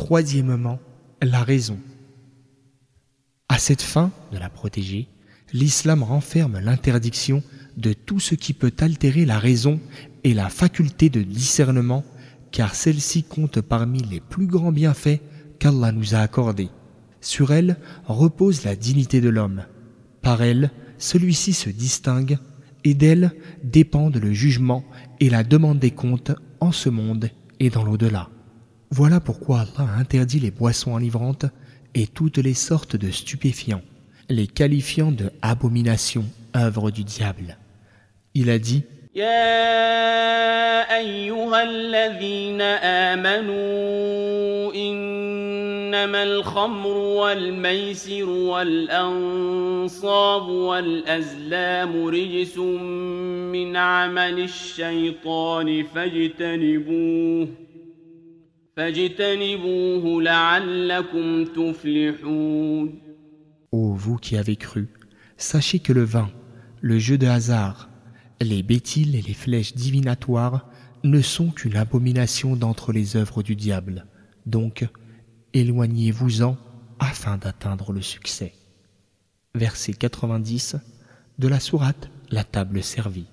Troisièmement, la raison. À cette fin de la protéger, l'islam renferme l'interdiction de tout ce qui peut altérer la raison et la faculté de discernement, car celle-ci compte parmi les plus grands bienfaits qu'Allah nous a accordés. Sur elle repose la dignité de l'homme. Par elle, celui-ci se distingue et d'elle dépendent le jugement et la demande des comptes en ce monde et dans l'au-delà. Voilà pourquoi Allah a interdit les boissons enivrantes et toutes les sortes de stupéfiants, les qualifiant de abomination, œuvre du diable. Il a dit إنما الخمر والميسر والأنصاب والأزلام رجس من عمل الشيطان فاجتنبوه فاجتنبوه لعلكم تفلحون Ô vous qui avez cru, sachez que le vin, le jeu de hasard, les bétiles et les flèches divinatoires ne sont qu'une abomination d'entre les œuvres du diable. Donc, éloignez-vous-en afin d'atteindre le succès. Verset 90 de la sourate La table servie.